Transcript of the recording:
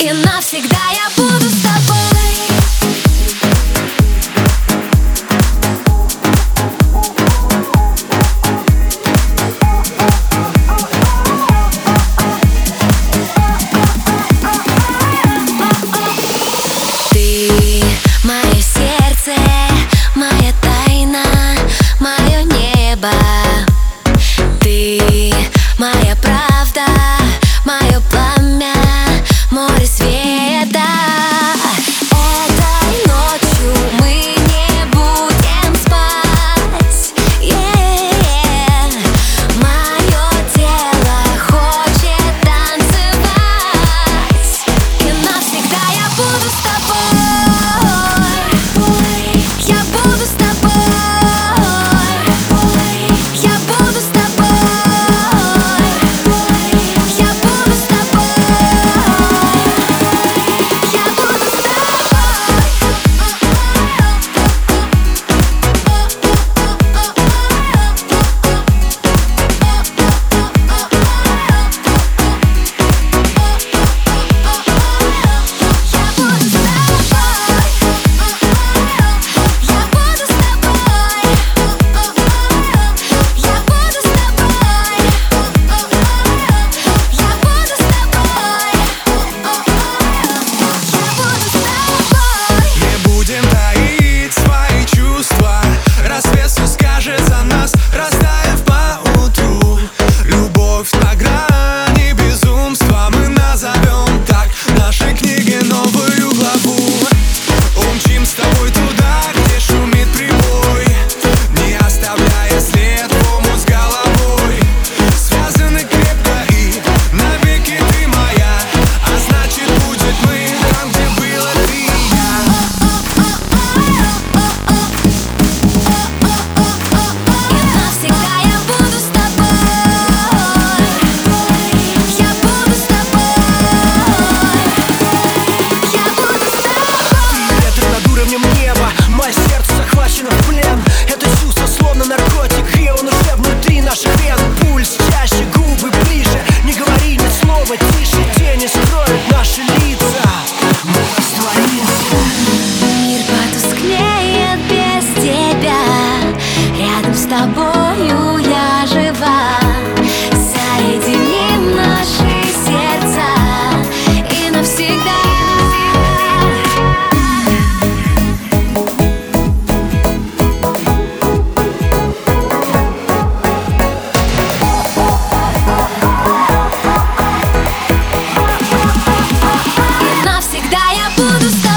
И навсегда я буду с тобой. с тобою я жива. Соединим наши сердца и навсегда. И навсегда я буду с тобой.